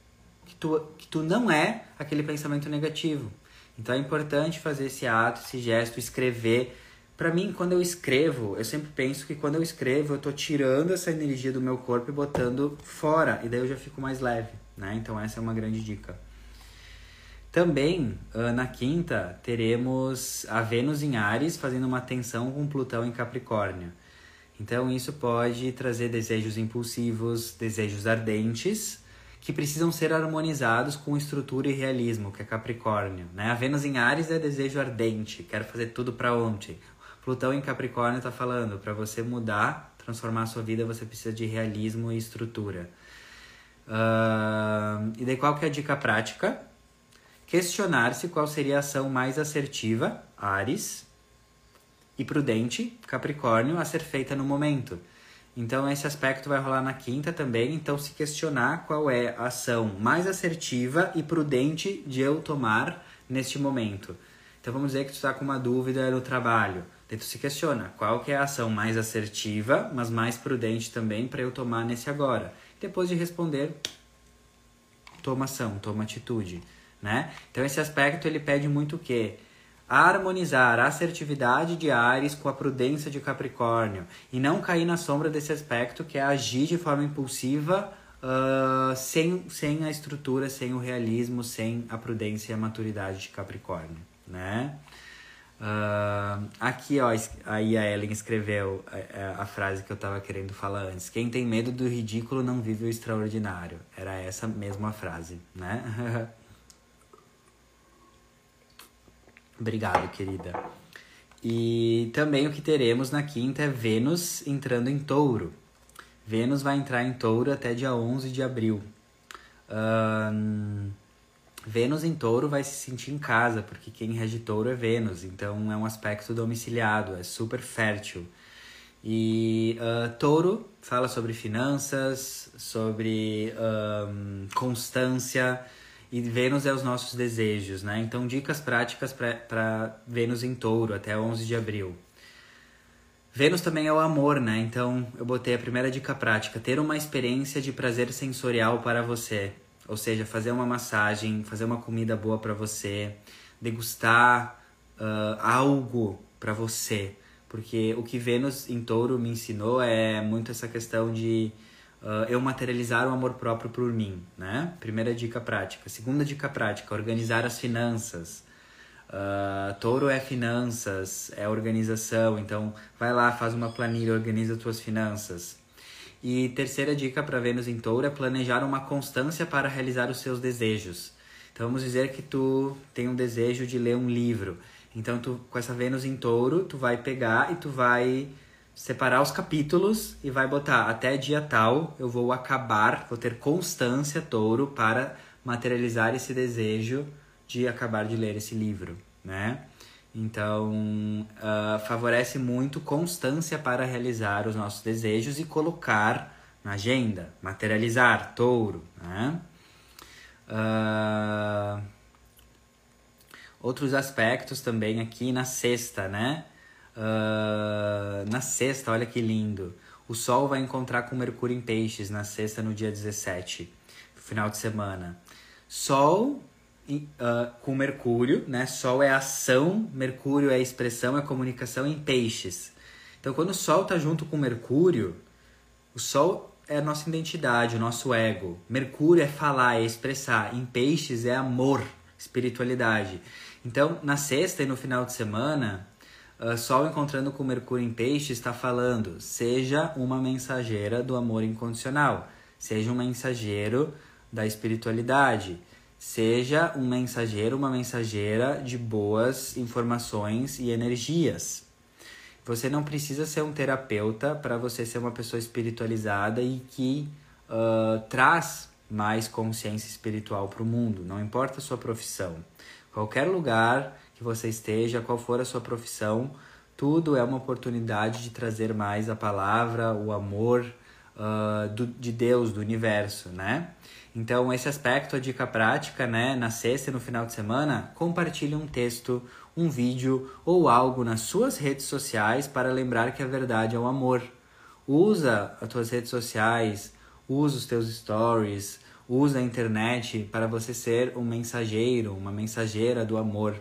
que tu, que tu não é aquele pensamento negativo. Então é importante fazer esse ato, esse gesto, escrever. Para mim, quando eu escrevo, eu sempre penso que quando eu escrevo, eu tô tirando essa energia do meu corpo e botando fora, e daí eu já fico mais leve, né? Então essa é uma grande dica. Também, ah, na quinta, teremos a Vênus em Ares fazendo uma tensão com Plutão em Capricórnio. Então, isso pode trazer desejos impulsivos, desejos ardentes, que precisam ser harmonizados com estrutura e realismo, que é Capricórnio. Né? A Vênus em Ares é desejo ardente, quero fazer tudo para ontem. Plutão em Capricórnio está falando, para você mudar, transformar a sua vida, você precisa de realismo e estrutura. Uh, e daí qual que é a dica prática? Questionar-se qual seria a ação mais assertiva, Ares, e prudente, Capricórnio, a ser feita no momento. Então, esse aspecto vai rolar na quinta também. Então, se questionar qual é a ação mais assertiva e prudente de eu tomar neste momento. Então, vamos dizer que tu está com uma dúvida no trabalho. Daí tu se questiona qual que é a ação mais assertiva, mas mais prudente também para eu tomar nesse agora. Depois de responder, toma ação, toma atitude, né? Então, esse aspecto ele pede muito o quê? harmonizar a assertividade de Ares com a prudência de Capricórnio e não cair na sombra desse aspecto que é agir de forma impulsiva uh, sem, sem a estrutura, sem o realismo, sem a prudência e a maturidade de Capricórnio, né? Uh, aqui, ó, aí a Ellen escreveu a, a, frase que eu tava querendo falar antes. Quem tem medo do ridículo não vive o extraordinário. Era essa mesma frase, né? Obrigado, querida. E também o que teremos na quinta é Vênus entrando em touro. Vênus vai entrar em touro até dia 11 de abril. Um, Vênus em touro vai se sentir em casa, porque quem rege touro é Vênus, então é um aspecto domiciliado, é super fértil. E uh, touro fala sobre finanças, sobre um, constância, e Vênus é os nossos desejos, né? Então, dicas práticas para Vênus em touro até 11 de abril. Vênus também é o amor, né? Então, eu botei a primeira dica prática: ter uma experiência de prazer sensorial para você. Ou seja, fazer uma massagem, fazer uma comida boa para você, degustar uh, algo para você. Porque o que Vênus em touro me ensinou é muito essa questão de uh, eu materializar o amor próprio por mim, né? Primeira dica prática. Segunda dica prática, organizar as finanças. Uh, touro é finanças, é organização, então vai lá, faz uma planilha, organiza as tuas finanças. E terceira dica para Vênus em touro é planejar uma constância para realizar os seus desejos. Então vamos dizer que tu tem um desejo de ler um livro. Então tu com essa Vênus em touro, tu vai pegar e tu vai separar os capítulos e vai botar até dia tal eu vou acabar, vou ter constância touro para materializar esse desejo de acabar de ler esse livro, né? Então, uh, favorece muito constância para realizar os nossos desejos e colocar na agenda, materializar, touro, né? Uh, outros aspectos também aqui na sexta, né? Uh, na sexta, olha que lindo. O Sol vai encontrar com Mercúrio em Peixes na sexta, no dia 17, final de semana. Sol uh, com Mercúrio, né? Sol é ação, Mercúrio é expressão, é comunicação em Peixes. Então, quando o Sol tá junto com Mercúrio, o Sol é a nossa identidade, o nosso ego. Mercúrio é falar, é expressar. Em Peixes é amor, espiritualidade. Então, na sexta e no final de semana, uh, Sol encontrando com Mercúrio em Peixe está falando: seja uma mensageira do amor incondicional, seja um mensageiro da espiritualidade, seja um mensageiro, uma mensageira de boas informações e energias. Você não precisa ser um terapeuta para você ser uma pessoa espiritualizada e que uh, traz mais consciência espiritual para o mundo. Não importa a sua profissão. Qualquer lugar que você esteja, qual for a sua profissão, tudo é uma oportunidade de trazer mais a palavra, o amor uh, do, de Deus, do universo, né? Então, esse aspecto, a dica prática, né? Na sexta e no final de semana, compartilhe um texto, um vídeo ou algo nas suas redes sociais para lembrar que a verdade é o amor. Usa as tuas redes sociais, usa os teus stories, usa a internet para você ser um mensageiro, uma mensageira do amor.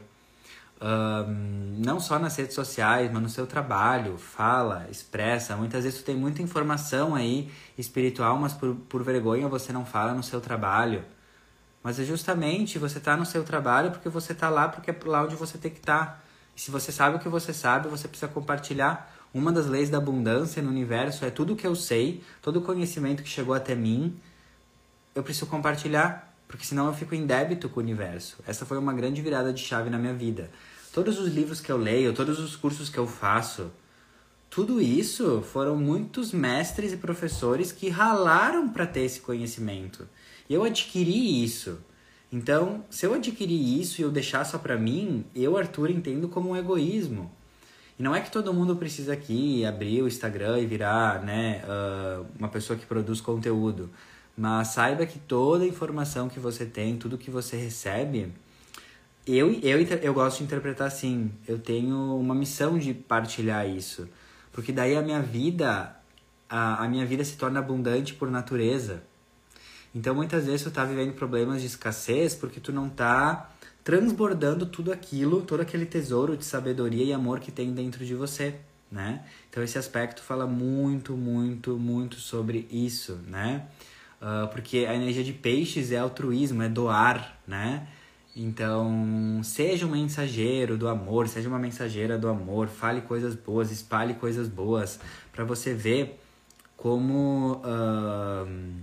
Um, não só nas redes sociais, mas no seu trabalho, fala, expressa. Muitas vezes tu tem muita informação aí espiritual, mas por, por vergonha você não fala no seu trabalho. Mas é justamente você tá no seu trabalho porque você tá lá, porque é lá onde você tem que estar. Tá. E se você sabe o que você sabe, você precisa compartilhar. Uma das leis da abundância no universo é tudo que eu sei, todo o conhecimento que chegou até mim, eu preciso compartilhar, porque senão eu fico em débito com o universo. Essa foi uma grande virada de chave na minha vida. Todos os livros que eu leio, todos os cursos que eu faço, tudo isso foram muitos mestres e professores que ralaram para ter esse conhecimento. E eu adquiri isso. Então, se eu adquirir isso e eu deixar só para mim, eu, Arthur, entendo como um egoísmo. E não é que todo mundo precisa aqui abrir o Instagram e virar né, uh, uma pessoa que produz conteúdo. Mas saiba que toda a informação que você tem, tudo que você recebe, eu, eu, eu gosto de interpretar assim. Eu tenho uma missão de partilhar isso. Porque daí a minha vida, a, a minha vida se torna abundante por natureza. Então muitas vezes tu tá vivendo problemas de escassez porque tu não tá transbordando tudo aquilo, todo aquele tesouro de sabedoria e amor que tem dentro de você, né? Então esse aspecto fala muito, muito, muito sobre isso, né? Uh, porque a energia de peixes é altruísmo, é doar, né? Então, seja um mensageiro do amor, seja uma mensageira do amor, fale coisas boas, espalhe coisas boas, para você ver como uh,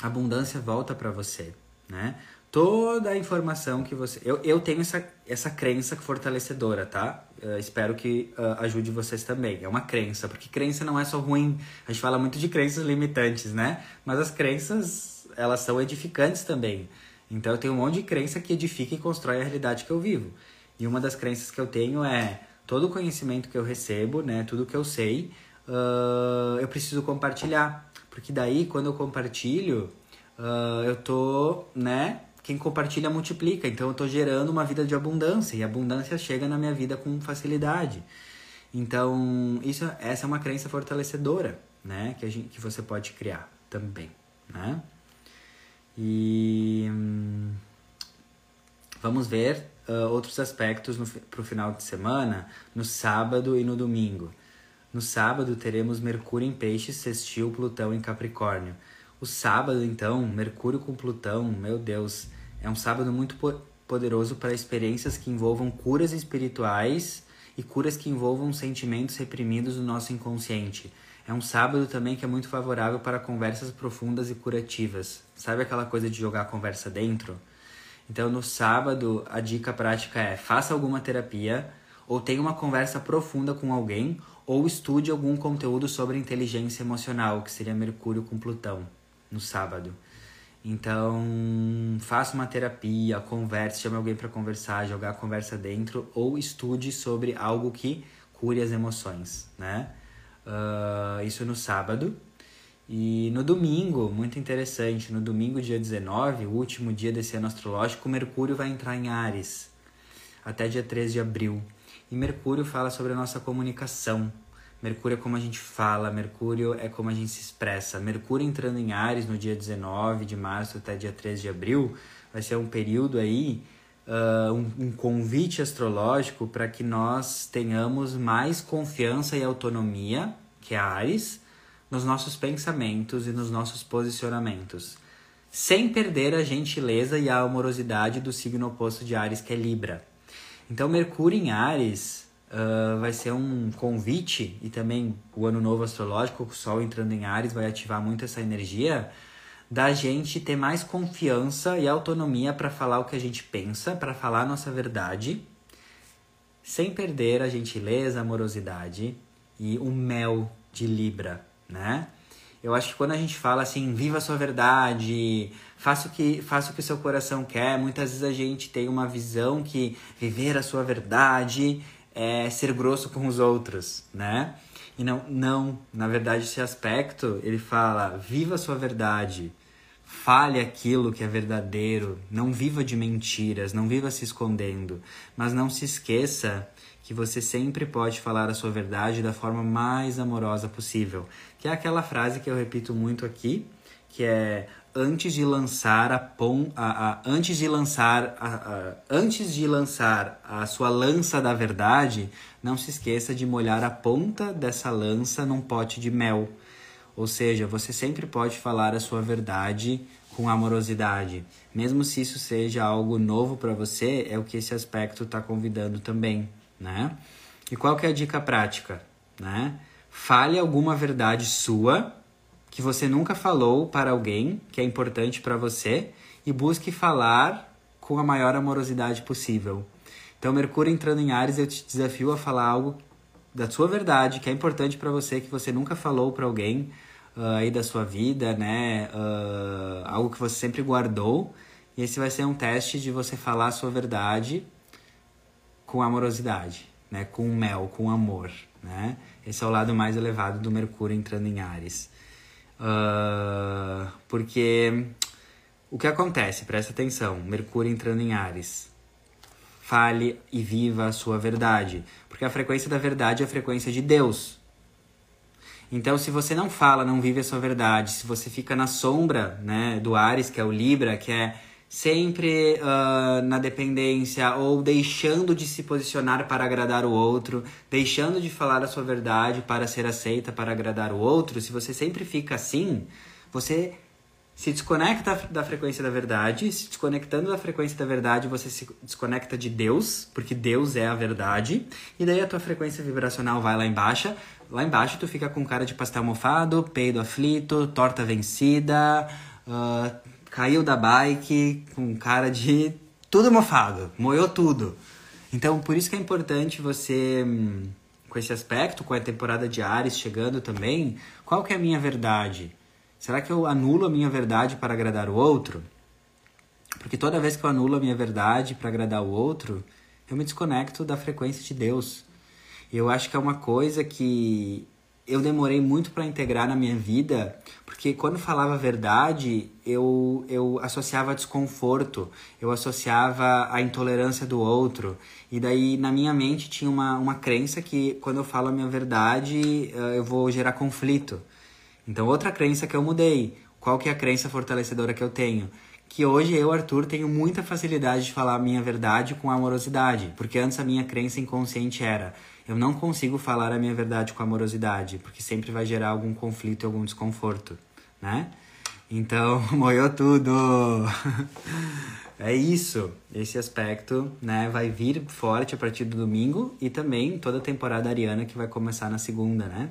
a abundância volta para você, né? toda a informação que você. Eu, eu tenho essa, essa crença fortalecedora, tá? Uh, espero que uh, ajude vocês também. É uma crença, porque crença não é só ruim. A gente fala muito de crenças limitantes, né? Mas as crenças, elas são edificantes também. Então eu tenho um monte de crença que edifica e constrói a realidade que eu vivo. E uma das crenças que eu tenho é todo o conhecimento que eu recebo, né? Tudo que eu sei, uh, eu preciso compartilhar. Porque daí, quando eu compartilho, eu tô, né? Quem compartilha multiplica. Então eu estou gerando uma vida de abundância e a abundância chega na minha vida com facilidade. Então, isso, essa é uma crença fortalecedora, né? Que, a gente, que você pode criar também, né? E hum, vamos ver uh, outros aspectos para o final de semana, no sábado e no domingo. No sábado teremos Mercúrio em Peixes, Sextil, Plutão em Capricórnio. O sábado, então, Mercúrio com Plutão, meu Deus, é um sábado muito poderoso para experiências que envolvam curas espirituais e curas que envolvam sentimentos reprimidos do nosso inconsciente. É um sábado também que é muito favorável para conversas profundas e curativas. Sabe aquela coisa de jogar a conversa dentro? Então, no sábado, a dica prática é: faça alguma terapia, ou tenha uma conversa profunda com alguém, ou estude algum conteúdo sobre inteligência emocional, que seria Mercúrio com Plutão no sábado. Então, faça uma terapia, converse, chame alguém para conversar, jogar a conversa dentro ou estude sobre algo que cure as emoções, né? Uh, isso no sábado. E no domingo, muito interessante, no domingo, dia 19, o último dia desse ano astrológico, Mercúrio vai entrar em Ares até dia 13 de abril. E Mercúrio fala sobre a nossa comunicação, Mercúrio é como a gente fala, Mercúrio é como a gente se expressa. Mercúrio entrando em Ares no dia 19 de março até dia 13 de abril vai ser um período aí, uh, um, um convite astrológico para que nós tenhamos mais confiança e autonomia, que é Ares, nos nossos pensamentos e nos nossos posicionamentos, sem perder a gentileza e a amorosidade do signo oposto de Ares, que é Libra. Então, Mercúrio em Ares uh, vai ser um convite e também o ano novo astrológico, o Sol entrando em Ares, vai ativar muito essa energia da gente ter mais confiança e autonomia para falar o que a gente pensa, para falar a nossa verdade, sem perder a gentileza, a amorosidade e o mel de Libra, né? Eu acho que quando a gente fala assim, viva a sua verdade, faça o que, faça o que o seu coração quer, muitas vezes a gente tem uma visão que viver a sua verdade é ser grosso com os outros, né? E não, não, na verdade esse aspecto, ele fala, viva a sua verdade, fale aquilo que é verdadeiro, não viva de mentiras, não viva se escondendo, mas não se esqueça que você sempre pode falar a sua verdade da forma mais amorosa possível, que é aquela frase que eu repito muito aqui, que é antes de lançar a pom, a, a antes de lançar a, a, antes de lançar a sua lança da verdade, não se esqueça de molhar a ponta dessa lança num pote de mel. Ou seja, você sempre pode falar a sua verdade com amorosidade, mesmo se isso seja algo novo para você, é o que esse aspecto está convidando também, né? E qual que é a dica prática, né? Fale alguma verdade sua que você nunca falou para alguém que é importante para você e busque falar com a maior amorosidade possível. Então, Mercúrio entrando em Ares, eu te desafio a falar algo da sua verdade, que é importante para você, que você nunca falou para alguém uh, aí da sua vida, né? Uh, algo que você sempre guardou. E esse vai ser um teste de você falar a sua verdade com amorosidade, né? Com mel, com amor, né? Esse é o lado mais elevado do Mercúrio entrando em Ares. Uh, porque o que acontece? Presta atenção. Mercúrio entrando em Ares. Fale e viva a sua verdade. Porque a frequência da verdade é a frequência de Deus. Então, se você não fala, não vive a sua verdade, se você fica na sombra né, do Ares, que é o Libra, que é sempre uh, na dependência ou deixando de se posicionar para agradar o outro, deixando de falar a sua verdade para ser aceita para agradar o outro, se você sempre fica assim, você se desconecta da frequência da verdade, se desconectando da frequência da verdade, você se desconecta de Deus, porque Deus é a verdade, e daí a tua frequência vibracional vai lá embaixo, lá embaixo tu fica com cara de pastel mofado, peido aflito, torta vencida, uh, caiu da bike com cara de tudo mofado, moeu tudo. Então, por isso que é importante você, hum, com esse aspecto, com a temporada de Ares chegando também, qual que é a minha verdade? Será que eu anulo a minha verdade para agradar o outro? Porque toda vez que eu anulo a minha verdade para agradar o outro, eu me desconecto da frequência de Deus. Eu acho que é uma coisa que eu demorei muito para integrar na minha vida, porque quando falava verdade, eu, eu associava desconforto, eu associava a intolerância do outro. E daí na minha mente tinha uma, uma crença que quando eu falo a minha verdade, eh, eu vou gerar conflito. Então outra crença que eu mudei. Qual que é a crença fortalecedora que eu tenho? Que hoje eu, Arthur, tenho muita facilidade de falar a minha verdade com amorosidade, porque antes a minha crença inconsciente era eu não consigo falar a minha verdade com amorosidade, porque sempre vai gerar algum conflito e algum desconforto, né? Então, moiou tudo! é isso, esse aspecto, né, vai vir forte a partir do domingo e também toda a temporada ariana que vai começar na segunda, né?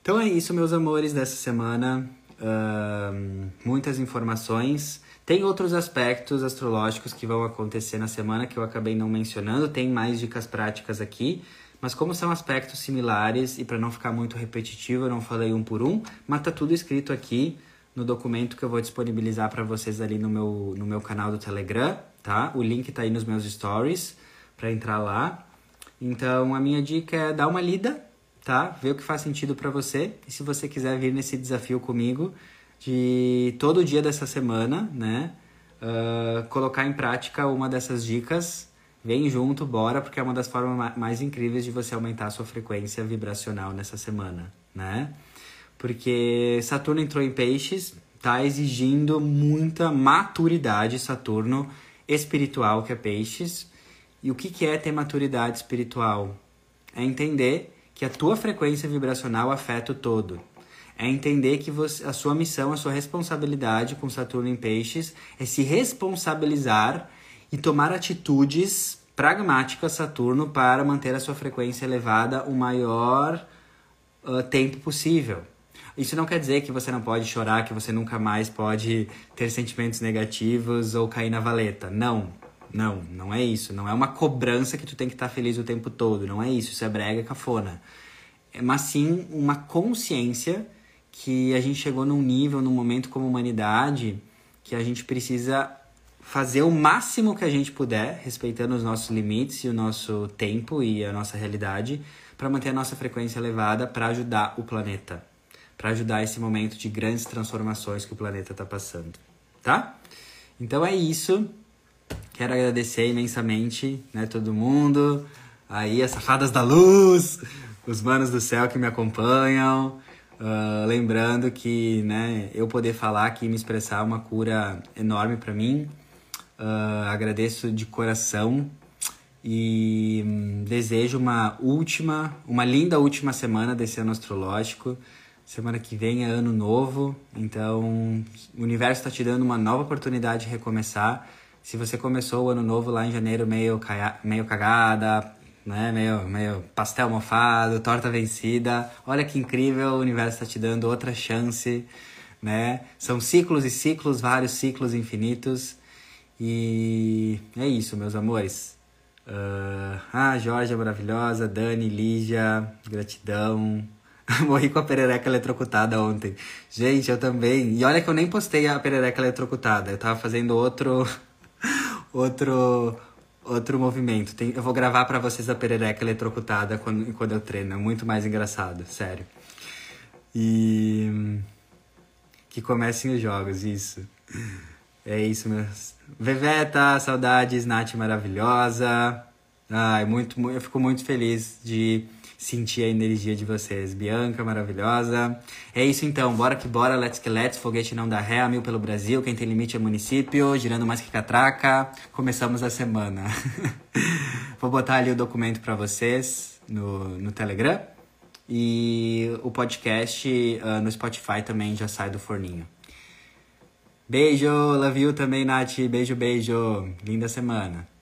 Então é isso, meus amores, dessa semana. Uh, muitas informações. Tem outros aspectos astrológicos que vão acontecer na semana que eu acabei não mencionando, tem mais dicas práticas aqui, mas como são aspectos similares e para não ficar muito repetitivo, eu não falei um por um, mas tá tudo escrito aqui no documento que eu vou disponibilizar para vocês ali no meu, no meu canal do Telegram, tá? O link tá aí nos meus stories para entrar lá. Então a minha dica é dar uma lida, tá? Ver o que faz sentido para você. E se você quiser vir nesse desafio comigo, de todo dia dessa semana, né? Uh, colocar em prática uma dessas dicas. Vem junto, bora, porque é uma das formas mais incríveis de você aumentar a sua frequência vibracional nessa semana, né? Porque Saturno entrou em peixes, tá exigindo muita maturidade, Saturno espiritual, que é peixes. E o que, que é ter maturidade espiritual? É entender que a tua frequência vibracional afeta o todo é entender que você, a sua missão, a sua responsabilidade com Saturno em Peixes é se responsabilizar e tomar atitudes pragmática Saturno para manter a sua frequência elevada o maior uh, tempo possível. Isso não quer dizer que você não pode chorar, que você nunca mais pode ter sentimentos negativos ou cair na valeta. Não, não, não é isso. Não é uma cobrança que tu tem que estar feliz o tempo todo. Não é isso. Isso é brega cafona. É, mas sim uma consciência que a gente chegou num nível, num momento como humanidade, que a gente precisa fazer o máximo que a gente puder, respeitando os nossos limites e o nosso tempo e a nossa realidade, para manter a nossa frequência elevada, para ajudar o planeta, para ajudar esse momento de grandes transformações que o planeta está passando, tá? Então é isso. Quero agradecer imensamente, né, todo mundo, aí as safadas da luz, os manos do céu que me acompanham. Uh, lembrando que, né, eu poder falar aqui e me expressar é uma cura enorme para mim. Uh, agradeço de coração e um, desejo uma última, uma linda última semana desse ano astrológico. Semana que vem é ano novo, então o universo está te dando uma nova oportunidade de recomeçar. Se você começou o ano novo lá em janeiro meio, meio cagada, né? Meio, meio pastel mofado, torta vencida. Olha que incrível, o universo está te dando outra chance, né? São ciclos e ciclos, vários ciclos infinitos. E é isso, meus amores. Uh, ah, Jorge é maravilhosa, Dani, Lígia, gratidão. Morri com a perereca eletrocutada ontem. Gente, eu também. E olha que eu nem postei a perereca eletrocutada. Eu tava fazendo outro. outro outro movimento. Tem, eu vou gravar para vocês a perereca eletrocutada quando, quando eu treino. É muito mais engraçado, sério. E. Que comecem os jogos, isso. É isso, meus. Veveta, saudades, Nath maravilhosa. Ai, muito, eu fico muito feliz de sentir a energia de vocês. Bianca, maravilhosa. É isso então, bora que bora, let's que let's, foguete não dá ré, a mil pelo Brasil, quem tem limite é município, girando mais que catraca. Começamos a semana. Vou botar ali o documento para vocês no, no Telegram. E o podcast uh, no Spotify também já sai do forninho. Beijo, love you também, Nath. Beijo, beijo. Linda semana.